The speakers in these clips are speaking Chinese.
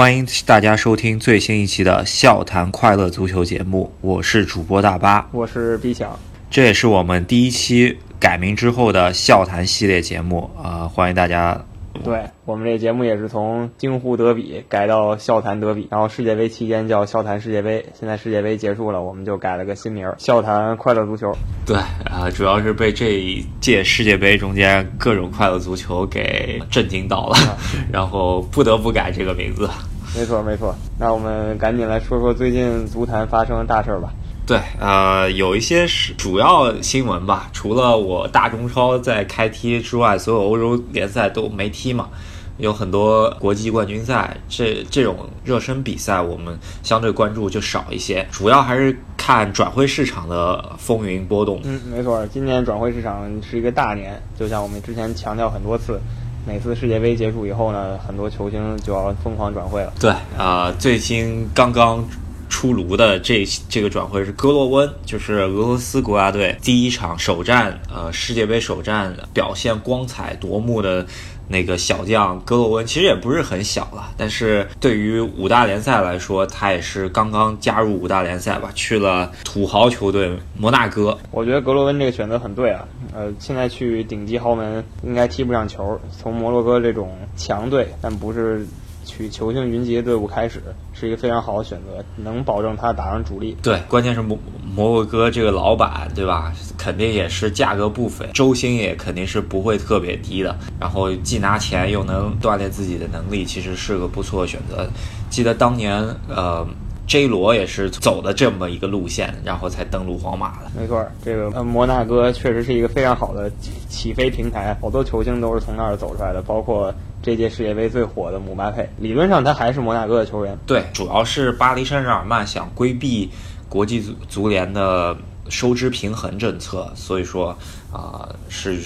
欢迎大家收听最新一期的《笑谈快乐足球》节目，我是主播大巴，我是 B 强，这也是我们第一期改名之后的笑谈系列节目啊、欢迎大家。对我们这节目也是从京沪德比改到笑谈德比，然后世界杯期间叫笑谈世界杯，现在世界杯结束了，我们就改了个新名儿，笑谈快乐足球。对啊、主要是被这一届世界杯中间各种快乐足球给震惊到了，然后不得不改这个名字。没错没错，那我们赶紧来说说最近足坛发生的大事儿吧。对，呃，有一些是主要新闻吧，除了我大中超在开踢之外，所有欧洲联赛都没踢嘛。有很多国际冠军赛，这这种热身比赛我们相对关注就少一些，主要还是看转会市场的风云波动。嗯，没错，今年转会市场是一个大年，就像我们之前强调很多次，每次世界杯结束以后呢，很多球星就要疯狂转会了。对，啊，最新刚刚出炉的这这个转会是戈洛温，就是俄罗斯国家队第一场首战，呃，世界杯首战表现光彩夺目的那个小将格罗温，其实也不是很小了，但是对于五大联赛来说，他也是刚刚加入五大联赛吧，去了土豪球队摩纳哥。我觉得格罗温这个选择很对啊，呃，现在去顶级豪门应该踢不上球，从摩洛哥这种强队，但不是取球星云集的队伍开始，是一个非常好的选择，能保证他打上主力。对，关键是摩摩洛哥这个老板，对吧？肯定也是价格不菲，周薪也肯定是不会特别低的。然后既拿钱又能锻炼自己的能力，其实是个不错的选择。记得当年，呃，J 罗也是走的这么一个路线，然后才登陆皇马的。没错，这个呃摩纳哥确实是一个非常好的起起飞平台，好多球星都是从那儿走出来的，包括这届世界杯最火的姆巴佩。理论上他还是摩纳哥的球员，对，主要是巴黎圣日耳曼想规避国际足足联的收支平衡政策，所以说啊、是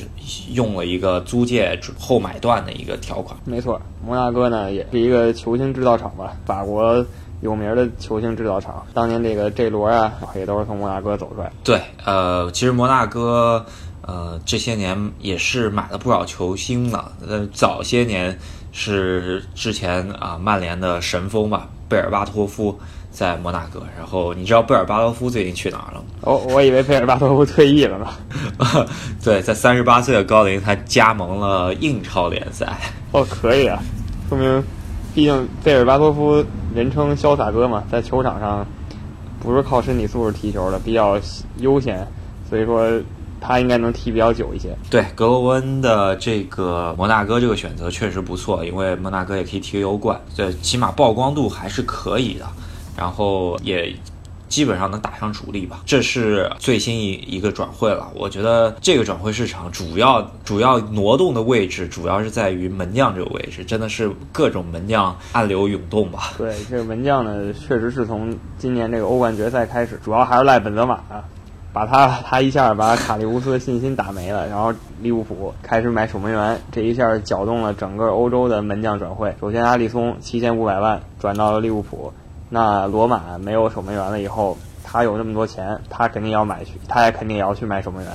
用了一个租借后买断的一个条款。没错，摩纳哥呢也是一个球星制造厂吧，法国有名的球星制造厂。当年这个 J 罗啊，也都是从摩纳哥走出来。对，呃，其实摩纳哥，呃，这些年也是买了不少球星了。呃，早些年是之前啊、曼联的神锋吧，贝尔巴托夫在摩纳哥。然后你知道贝尔巴托夫最近去哪儿了吗？哦，我以为贝尔巴托夫退役了呢。对，在三十八岁的高龄，他加盟了英超联赛。哦，可以啊，说明，毕竟贝尔巴托夫人称潇洒哥嘛，在球场上不是靠身体素质踢球的，比较悠闲，所以说他应该能踢比较久一些。对，格罗温的这个摩纳哥这个选择确实不错，因为摩纳哥也可以踢欧冠，这，起码曝光度还是可以的，然后也基本上能打上主力吧。这是最新一一个转会了，我觉得这个转会市场主要主要挪动的位置，主要是在于门将这个位置，真的是各种门将暗流涌动吧。对，这个门将呢，确实是从今年这个欧冠决赛开始，主要还是赖本泽马啊，把他 他一下把卡利乌斯的信心打没了，然后利物浦开始买守门员，这一下搅动了整个欧洲的门将转会。首先，阿里松七千五百万转到了利物浦，那罗马没有守门员了以后，他有那么多钱，他肯定要买去，他也肯定也要去买守门员。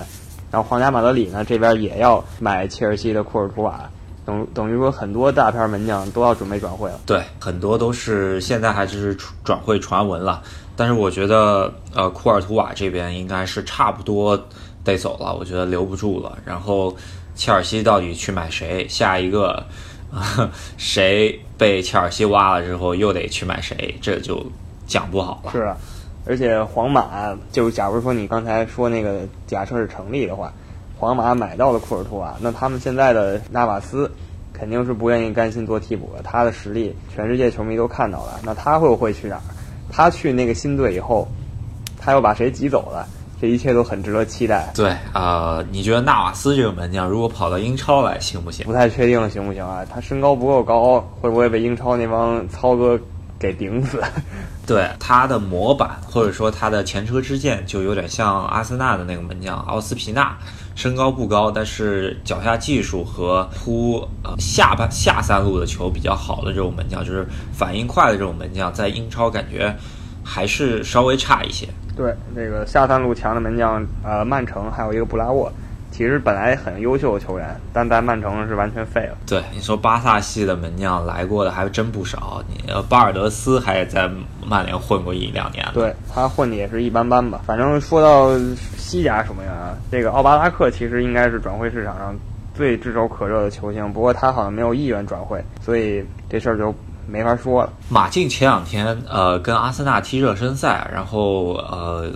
然后皇家马德里呢这边也要买切尔西的库尔图瓦，等等于说很多大牌门将都要准备转会了。对，很多都是现在还只是转会传闻了，但是我觉得呃库尔图瓦这边应该是差不多得走了，我觉得留不住了。然后切尔西到底去买谁？下一个、呃、谁被切尔西挖了之后又得去买谁？这就讲不好了。是啊，而且皇马就假如说你刚才说那个假设是成立的话，皇马买到了库尔图瓦，那他们现在的纳瓦斯肯定是不愿意甘心做替补了。他的实力，全世界球迷都看到了。那他会不会去哪儿？他去那个新队以后，他又把谁挤走了？这一切都很值得期待。对，呃，你觉得纳瓦斯这个门将如果跑到英超来行不行？不太确定行不行啊？他身高不够高，会不会被英超那帮操哥给顶死？对他的模板或者说他的前车之鉴，就有点像阿森纳的那个门将奥斯皮纳，身高不高，但是脚下技术和扑呃下半下三路的球比较好的这种门将，就是反应快的这种门将，在英超感觉还是稍微差一些。对，那个下三路强的门将，呃，曼城还有一个布拉沃，其其实本来很优秀的球员，但在曼城是完全废了。对，你说巴萨系的门将来过的还真不少，你巴尔德斯还在曼联混过一两年。对他混的也是一般般吧。反正说到西甲守门员啊，这个奥巴拉克其实应该是转会市场上最炙手可热的球星，不过他好像没有意愿转会，所以这事儿就没法说了。马竞前两天呃跟阿森纳踢热身赛，然后呃。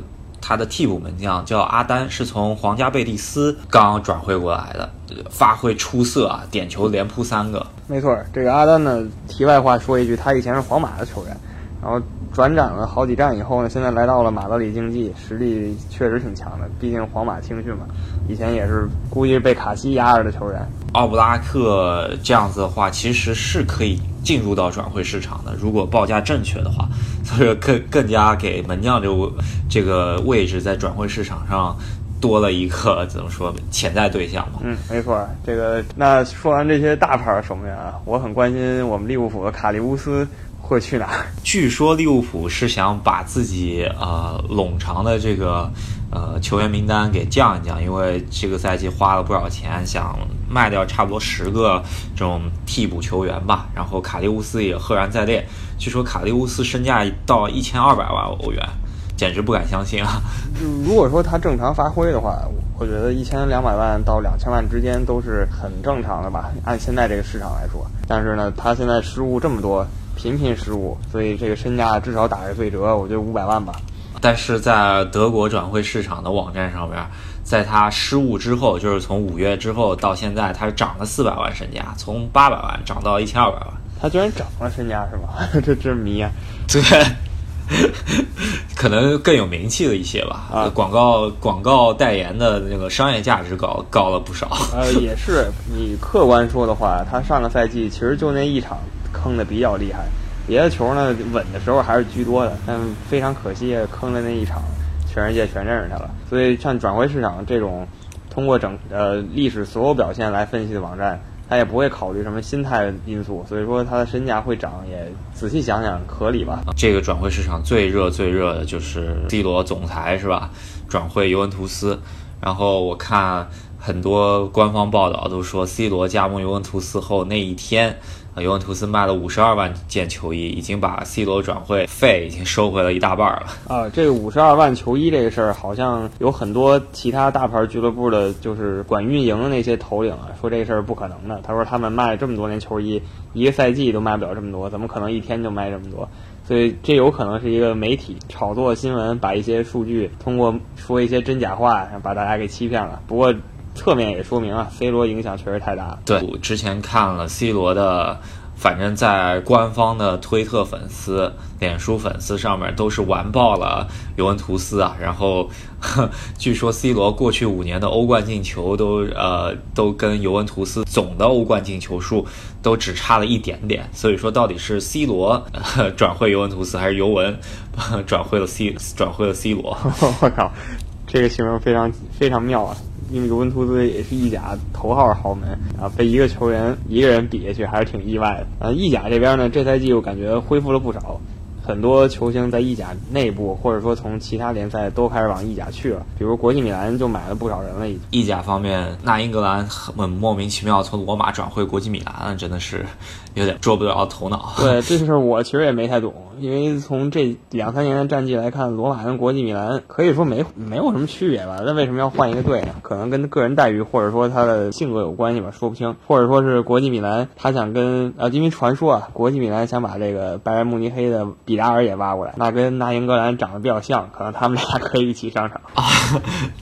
他的替补门将叫阿丹，是从皇家贝蒂斯刚转会过来的，发挥出色啊，点球连扑三个。没错，这个阿丹呢，题外话说一句，他以前是皇马的球员，然后转战了好几站以后呢，现在来到了马德里竞技，实力确实挺强的。毕竟皇马青训嘛，以前也是估计是被卡西压着的球员。奥布拉克这样子的话，其实是可以进入到转会市场的，如果报价正确的话，所以更更加给门将这个这个位置在转会市场上多了一个怎么说潜在对象嘛？嗯，没错。这个那说完这些大牌守门员啊，我很关心我们利物浦的卡利乌斯会去哪儿？据说利物浦是想把自己呃冗长的这个呃球员名单给降一降，因为这个赛季花了不少钱，想。卖掉差不多十个这种替补球员吧，然后卡利乌斯也赫然在列。据说卡利乌斯身价到一千二百万欧元，简直不敢相信啊！如果说他正常发挥的话，我觉得一千两百万到两千万之间都是很正常的吧，按现在这个市场来说。但是呢，他现在失误这么多，频频失误，所以这个身价至少打个对折，我觉得五百万吧。但是在德国转会市场的网站上边。在他失误之后，就是从五月之后到现在，他是涨了四百万身价，从八百万涨到一千二百万。他居然涨了身价是吗？这真迷啊！对，可能更有名气了一些吧。啊，广告广告代言的那个商业价值高高了不少。呃，也是，你客观说的话，他上个赛季其实就那一场坑的比较厉害，别的球呢稳的时候还是居多的，但非常可惜坑的那一场。全世界全认识他了，所以像转会市场这种通过整呃历史所有表现来分析的网站，他也不会考虑什么心态因素，所以说他的身价会涨，也仔细想想合理吧。这个转会市场最热最热的就是 C 罗总裁是吧？转会尤文图斯，然后我看很多官方报道都说 C 罗加盟尤文图斯后那一天。尤文图斯卖了五十二万件球衣，已经把 C 罗转会费已经收回了一大半了。啊，这五十二万球衣这个事儿，好像有很多其他大牌俱乐部的，就是管运营的那些头领啊，说这事儿不可能的。他说他们卖这么多年球衣，一个赛季都卖不了这么多，怎么可能一天就卖这么多？所以这有可能是一个媒体炒作新闻，把一些数据通过说一些真假话，把大家给欺骗了。不过。侧面也说明啊，C 罗影响确实太大。对，之前看了 C 罗的，反正在官方的推特粉丝、脸书粉丝上面都是完爆了尤文图斯啊。然后，据说 C 罗过去五年的欧冠进球都呃都跟尤文图斯总的欧冠进球数都只差了一点点。所以说，到底是 C 罗 转会尤文图斯，还是尤文转会了 C 转会了 C 罗？我靠，这个形容非常非常妙啊！因为尤文图斯也是意甲头号豪门啊，被一个球员一个人比下去还是挺意外的啊。意甲这边呢，这赛季我感觉恢复了不少。很多球星在意甲内部，或者说从其他联赛都开始往意甲去了。比如国际米兰就买了不少人了。意甲方面，那英格兰很莫名其妙从罗马转会国际米兰了，真的是有点捉不着头脑。对，这事我其实也没太懂，因为从这两三年的战绩来看，罗马跟国际米兰可以说没没有什么区别吧？那为什么要换一个队呢？可能跟个人待遇或者说他的性格有关系吧，说不清。或者说是国际米兰他想跟呃，因为传说啊，国际米兰想把这个拜仁慕尼黑的。比达尔也挖过来，那跟那英格兰长得比较像，可能他们俩可以一起上场 啊。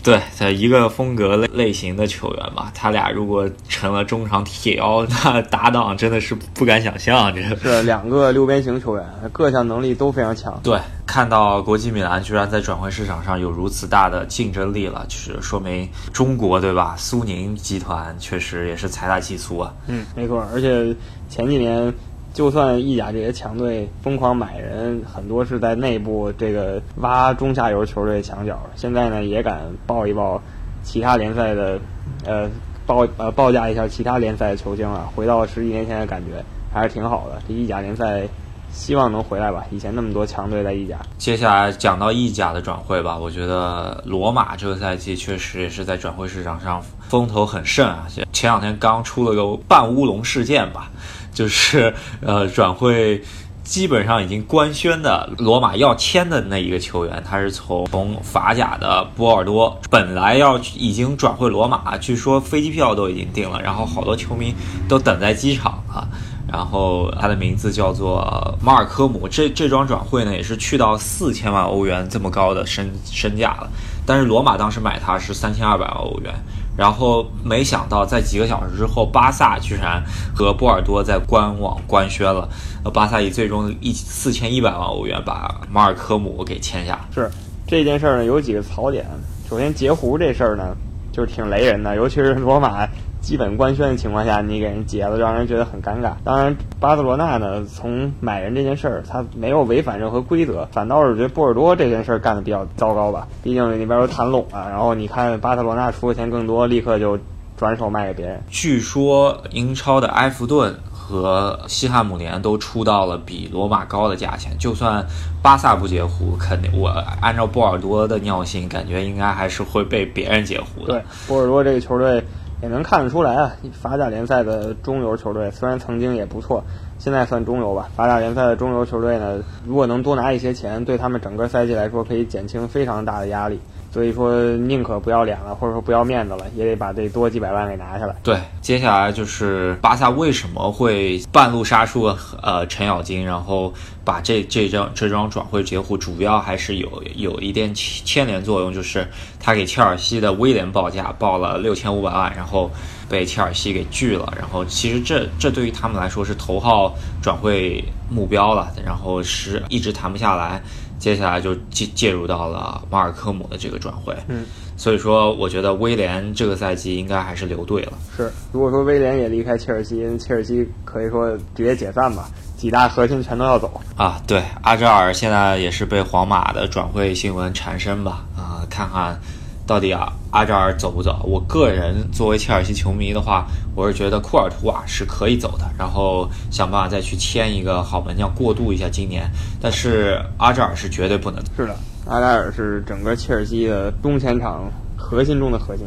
对，在一个风格类类型的球员吧，他俩如果成了中场铁腰，那搭档真的是不敢想象。这是两个六边形球员，各项能力都非常强。对，看到国际米兰居然在转会市场上有如此大的竞争力了，就是说明中国对吧？苏宁集团确实也是财大气粗啊。嗯，没错，而且前几年。就算意甲这些强队疯狂买人，很多是在内部这个挖中下游球队墙角。现在呢，也敢报一报其他联赛的，呃，报呃报价一下其他联赛的球星啊，回到十几年前的感觉还是挺好的。这意甲联赛希望能回来吧。以前那么多强队在意甲。接下来讲到意甲的转会吧，我觉得罗马这个赛季确实也是在转会市场上风头很盛啊。前两天刚出了个半乌龙事件吧，就是呃转会。基本上已经官宣的罗马要签的那一个球员，他是从从法甲的波尔多，本来要已经转会罗马，据说飞机票都已经订了，然后好多球迷都等在机场了。然后他的名字叫做马尔科姆，这这桩转会呢也是去到四千万欧元这么高的身身价了，但是罗马当时买他是三千二百万欧元。然后没想到，在几个小时之后，巴萨居然和波尔多在官网官宣了。呃，巴萨以最终一四千一百万欧元把马尔科姆给签下。是这件事儿呢，有几个槽点。首先，截胡这事儿呢，就是挺雷人的，尤其是罗马。基本官宣的情况下，你给人结了，让人觉得很尴尬。当然，巴塞罗那呢，从买人这件事儿，他没有违反任何规则，反倒是觉得波尔多这件事儿干的比较糟糕吧。毕竟那边都谈拢了，然后你看巴塞罗那出的钱更多，立刻就转手卖给别人。据说英超的埃弗顿和西汉姆联都出到了比罗马高的价钱，就算巴萨不截胡，肯定我按照波尔多的尿性，感觉应该还是会被别人截胡的。对，波尔多这个球队。也能看得出来啊，法甲联赛的中游球队虽然曾经也不错，现在算中游吧。法甲联赛的中游球队呢，如果能多拿一些钱，对他们整个赛季来说可以减轻非常大的压力。所以说，宁可不要脸了，或者说不要面子了，也得把这多几百万给拿下来。对，接下来就是巴萨为什么会半路杀出呃程咬金，然后把这这张这张转会截胡，主要还是有有一点牵连作用，就是他给切尔西的威廉报价报了六千五百万，然后被切尔西给拒了。然后其实这这对于他们来说是头号转会目标了，然后是一直谈不下来。接下来就介介入到了马尔科姆的这个转会，嗯，所以说我觉得威廉这个赛季应该还是留队了。是，如果说威廉也离开切尔西，切尔西可以说直接解散吧，几大核心全都要走啊。对，阿扎尔现在也是被皇马的转会新闻缠身吧？啊，看看。到底啊，阿扎尔走不走？我个人作为切尔西球迷的话，我是觉得库尔图瓦是可以走的，然后想办法再去签一个好门将过渡一下今年。但是阿扎尔是绝对不能。是的，阿扎尔是整个切尔西的中前场核心中的核心，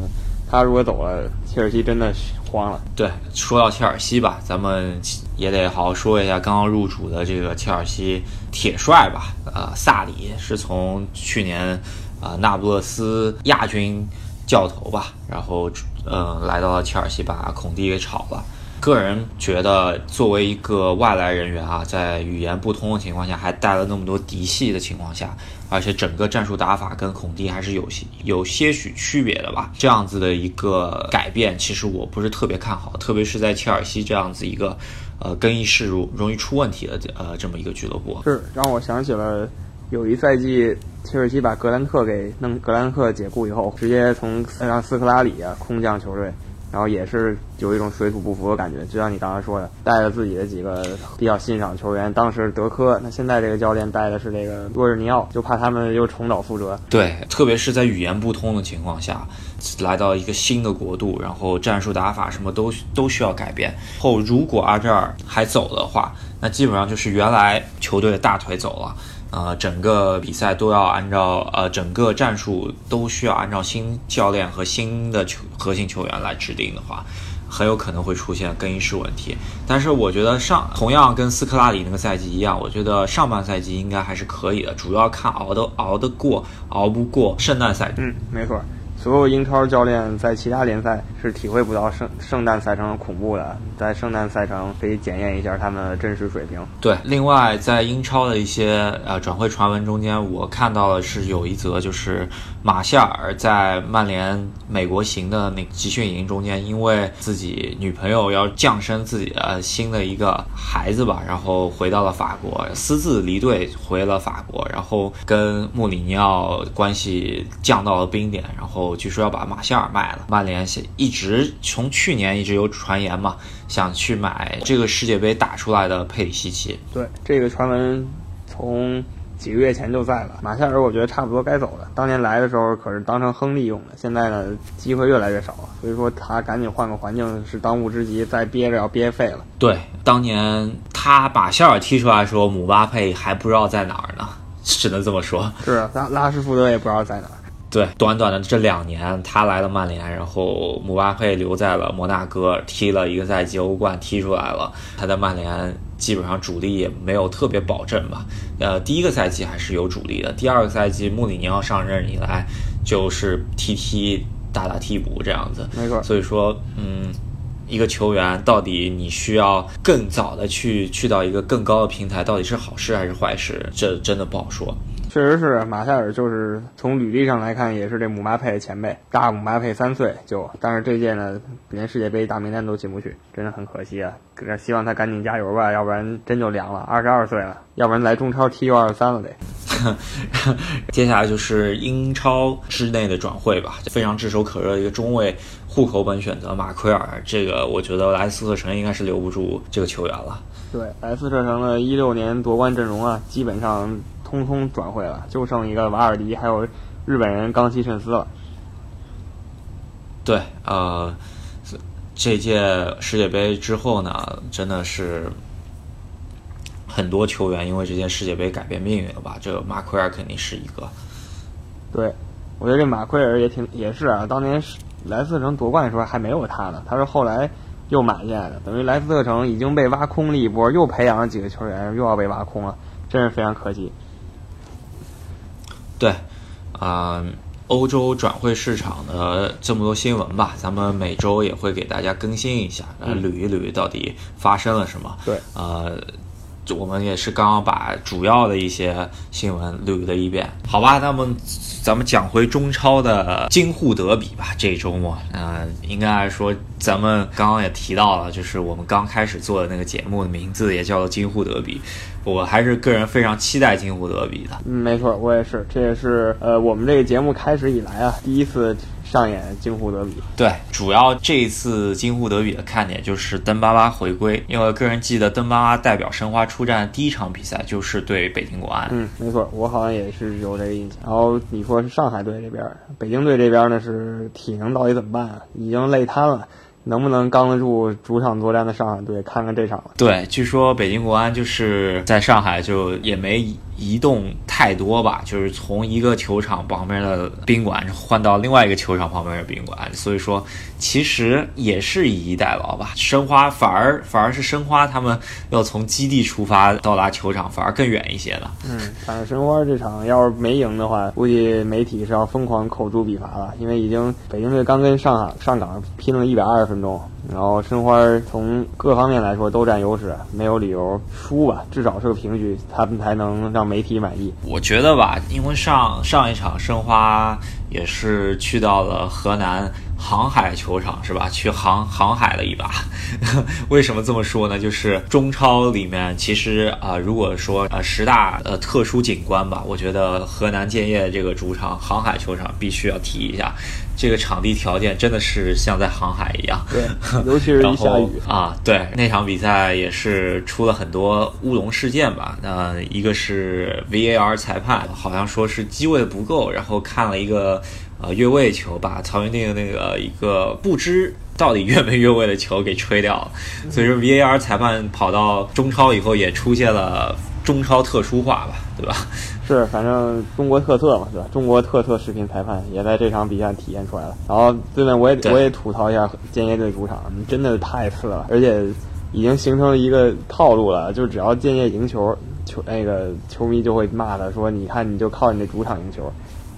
他如果走了，切尔西真的慌了。对，说到切尔西吧，咱们也得好好说一下刚刚入主的这个切尔西铁帅吧，呃，萨里是从去年。啊，那不勒斯亚军教头吧，然后嗯，来到了切尔西，把孔蒂给炒了。个人觉得，作为一个外来人员啊，在语言不通的情况下，还带了那么多嫡系的情况下，而且整个战术打法跟孔蒂还是有些有些许区别的吧。这样子的一个改变，其实我不是特别看好，特别是在切尔西这样子一个呃更衣室容容易出问题的呃这么一个俱乐部。是让我想起了。有一赛季，切尔西把格兰特给弄，格兰特解雇以后，直接从让斯科拉里空降球队，然后也是有一种水土不服的感觉。就像你刚才说的，带着自己的几个比较欣赏球员，当时德科，那现在这个教练带的是这个洛日尼奥，就怕他们又重蹈覆辙。对，特别是在语言不通的情况下，来到一个新的国度，然后战术打法什么都都需要改变。后如果阿扎尔还走的话，那基本上就是原来球队的大腿走了。呃，整个比赛都要按照呃，整个战术都需要按照新教练和新的球核心球员来制定的话，很有可能会出现更衣室问题。但是我觉得上同样跟斯科拉里那个赛季一样，我觉得上半赛季应该还是可以的，主要看熬得熬得过，熬不过圣诞赛。嗯，没错。所有英超教练在其他联赛是体会不到圣圣诞赛程的恐怖的，在圣诞赛程可以检验一下他们的真实水平。对，另外在英超的一些呃转会传闻中间，我看到的是有一则，就是马夏尔在曼联美国行的那集训营中间，因为自己女朋友要降生自己的新的一个孩子吧，然后回到了法国，私自离队回了法国，然后跟穆里尼奥关系降到了冰点，然后。据说要把马夏尔卖了，曼联一直从去年一直有传言嘛，想去买这个世界杯打出来的佩里西奇。对，这个传闻从几个月前就在了。马夏尔我觉得差不多该走了，当年来的时候可是当成亨利用的，现在呢机会越来越少了，所以说他赶紧换个环境是当务之急，再憋着要憋废了。对，当年。他把夏尔踢出来的时候，姆巴佩还不知道在哪儿呢，只能这么说。是拉拉什福德也不知道在哪儿。对，短短的这两年，他来了曼联，然后姆巴佩留在了摩纳哥，踢了一个赛季欧冠，踢出来了。他在曼联基本上主力也没有特别保证吧。呃，第一个赛季还是有主力的，第二个赛季穆里尼奥上任以来就是踢踢打打替补这样子。没错。所以说，嗯，一个球员到底你需要更早的去去到一个更高的平台，到底是好事还是坏事，这真的不好说。确实是马塞尔，就是从履历上来看，也是这姆巴佩的前辈，大姆巴佩三岁就，但是这届呢，连世界杯大名单都进不去，真的很可惜啊！希望他赶紧加油吧，要不然真就凉了。二十二岁了，要不然来中超踢 U 二三了得。接下来就是英超之内的转会吧，非常炙手可热的一个中卫户口本选择马奎尔，这个我觉得莱斯特城应该是留不住这个球员了。对，莱斯特城的一六年夺冠阵容啊，基本上。通通转会了，就剩一个瓦尔迪，还有日本人冈崎慎司了。对，呃，这届世界杯之后呢，真的是很多球员因为这届世界杯改变命运了吧？这个马奎尔肯定是一个。对，我觉得这马奎尔也挺也是啊，当年莱斯特城夺冠的时候还没有他呢，他是后来又买进来的，等于莱斯特城已经被挖空了一波，又培养了几个球员，又要被挖空了，真是非常可惜。对，啊，欧洲转会市场的这么多新闻吧，咱们每周也会给大家更新一下，来捋一捋到底发生了什么。对，呃，我们也是刚刚把主要的一些新闻捋了一遍，好吧？那么咱们讲回中超的京沪德比吧，这周末，呃，应该来说，咱们刚刚也提到了，就是我们刚开始做的那个节目的名字也叫做京沪德比。我还是个人非常期待京沪德比的。嗯，没错，我也是。这也是呃，我们这个节目开始以来啊，第一次上演京沪德比。对，主要这一次京沪德比的看点就是登巴巴回归，因为个人记得登巴巴代表申花出战第一场比赛就是对北京国安。嗯，没错，我好像也是有这个印象。然后你说是上海队这边，北京队这边呢是体能到底怎么办啊？已经累瘫了。能不能刚得住主场作战的上海队？看看这场了。对，据说北京国安就是在上海就也没移动太多吧，就是从一个球场旁边的宾馆换到另外一个球场旁边的宾馆，所以说其实也是以逸待劳吧。申花反而反而是申花他们要从基地出发到达球场，反而更远一些了。嗯，反正申花这场要是没赢的话，估计媒体是要疯狂口诛笔伐了，因为已经北京队刚跟上海上港拼了一百二十分。钟，然后申花从各方面来说都占优势，没有理由输吧？至少是个平局，他们才能让媒体满意。我觉得吧，因为上上一场申花也是去到了河南航海球场，是吧？去航航海了一把。为什么这么说呢？就是中超里面，其实啊，如果说呃十大呃特殊景观吧，我觉得河南建业这个主场航海球场必须要提一下。这个场地条件真的是像在航海一样，对，尤其是一下雨啊，对，那场比赛也是出了很多乌龙事件吧。那一个是 VAR 裁判好像说是机位不够，然后看了一个呃越位球，把曹云定的那个一个不知到底越没越位的球给吹掉了。所以说 VAR 裁判跑到中超以后也出现了中超特殊化吧，对吧？是，反正中国特色嘛，对吧？中国特色视频裁判也在这场比赛体现出来了。然后对面我也我也吐槽一下建业队主场，真的太次了，而且已经形成了一个套路了，就只要建业赢球，球那个球迷就会骂他说：“你看，你就靠你的主场赢球。”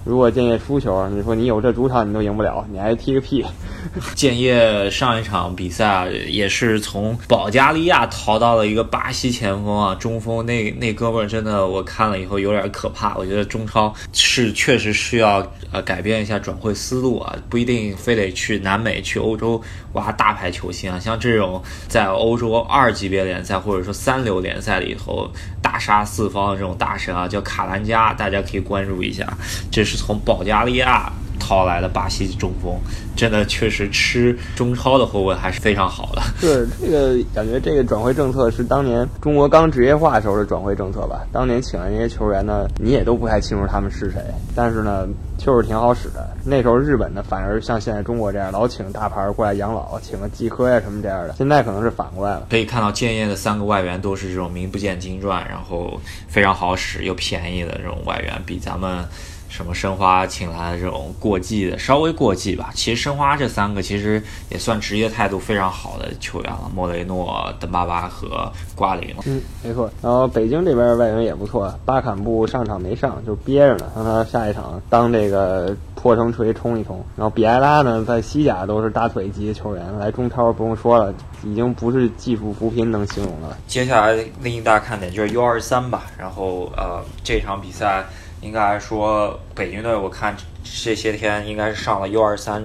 如果建业输球，你说你有这主场你都赢不了，你还踢个屁！建业上一场比赛也是从保加利亚淘到了一个巴西前锋啊，中锋那那哥们儿真的我看了以后有点可怕。我觉得中超是确实需要呃改变一下转会思路啊，不一定非得去南美去欧洲挖大牌球星啊，像这种在欧洲二级别联赛或者说三流联赛里头大杀四方的这种大神啊，叫卡兰加，大家可以关注一下，这是。从保加利亚掏来的巴西中锋，真的确实吃中超的后卫还是非常好的。是这个感觉，这个转会政策是当年中国刚职业化时候的转会政策吧？当年请来那些球员呢，你也都不太清楚他们是谁，但是呢，就是挺好使的。那时候日本呢，反而像现在中国这样，老请大牌过来养老，请个季科呀什么这样的。现在可能是反过来了。可以看到建业的三个外援都是这种名不见经传，然后非常好使又便宜的这种外援，比咱们。什么申花请来的这种过季的，稍微过季吧。其实申花这三个其实也算职业态度非常好的球员了，莫雷诺、登巴巴和瓜林。嗯，没错。然后北京这边外援也不错，巴坎布上场没上，就憋着呢，让他下一场当这个破城锤冲一冲。然后比埃拉呢，在西甲都是大腿级的球员，来中超不用说了，已经不是技术扶贫能形容了。接下来另一大看点就是 U 二三吧。然后呃，这场比赛。应该说，北京队我看这些天应该是上了 U 二三，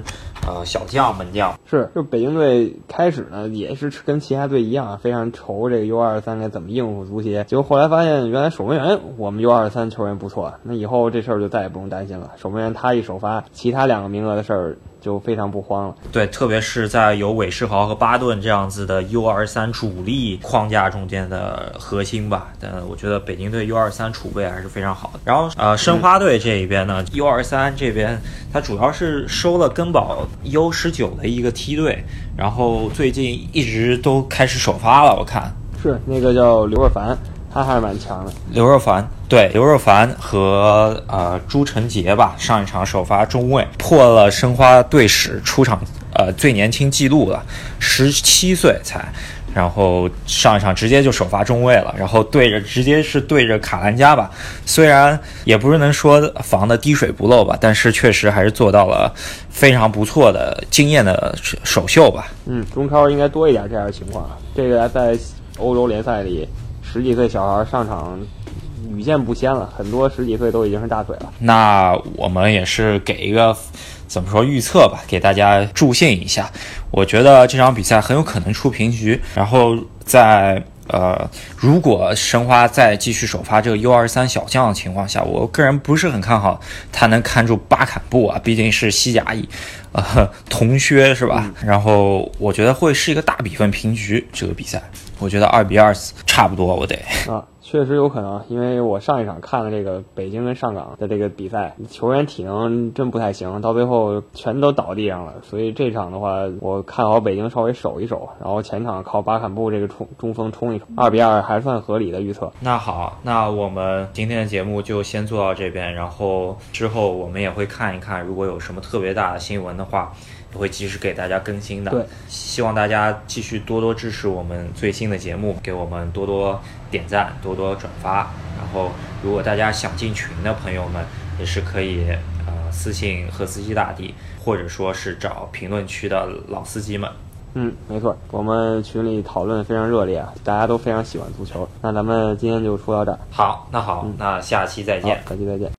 呃，小将门将是，就北京队开始呢也是跟其他队一样，非常愁这个 U 二三该怎么应付足协。结果后来发现，原来守门员我们 U 二三球员不错，那以后这事儿就再也不用担心了。守门员他一首发，其他两个名额的事儿。就非常不慌了。对，特别是在有韦世豪和巴顿这样子的 U 二三主力框架中间的核心吧。但我觉得北京队 U 二三储备还是非常好的。然后呃，申花队这一边呢，U 二三这边他主要是收了根宝 U 十九的一个梯队，然后最近一直都开始首发了。我看是那个叫刘若凡。他还是蛮强的，刘若凡对刘若凡和呃朱晨杰吧，上一场首发中卫破了申花队史出场呃最年轻记录了，十七岁才，然后上一场直接就首发中卫了，然后对着直接是对着卡兰加吧，虽然也不是能说防的滴水不漏吧，但是确实还是做到了非常不错的惊艳的首秀吧。嗯，中超应该多一点这样的情况，这个在欧洲联赛里。十几岁小孩上场屡见不鲜了，很多十几岁都已经是大腿了。那我们也是给一个怎么说预测吧，给大家助兴一下。我觉得这场比赛很有可能出平局。然后在呃，如果申花再继续首发这个 U 二三小将的情况下，我个人不是很看好他能看住巴坎布啊，毕竟是西甲乙呃同靴是吧？然后我觉得会是一个大比分平局这个比赛。我觉得二比二差不多，我得啊。确实有可能，因为我上一场看了这个北京跟上港的这个比赛，球员体能真不太行，到最后全都倒地上了。所以这场的话，我看好北京稍微守一守，然后前场靠巴坎布这个冲中锋冲一冲，二比二还算合理的预测。那好，那我们今天的节目就先做到这边，然后之后我们也会看一看，如果有什么特别大的新闻的话。会及时给大家更新的，对，希望大家继续多多支持我们最新的节目，给我们多多点赞，多多转发。然后，如果大家想进群的朋友们，也是可以呃私信和司机大帝，或者说是找评论区的老司机们。嗯，没错，我们群里讨论非常热烈啊，大家都非常喜欢足球。那咱们今天就说到这儿。好，那好，那下期再见，下期再见。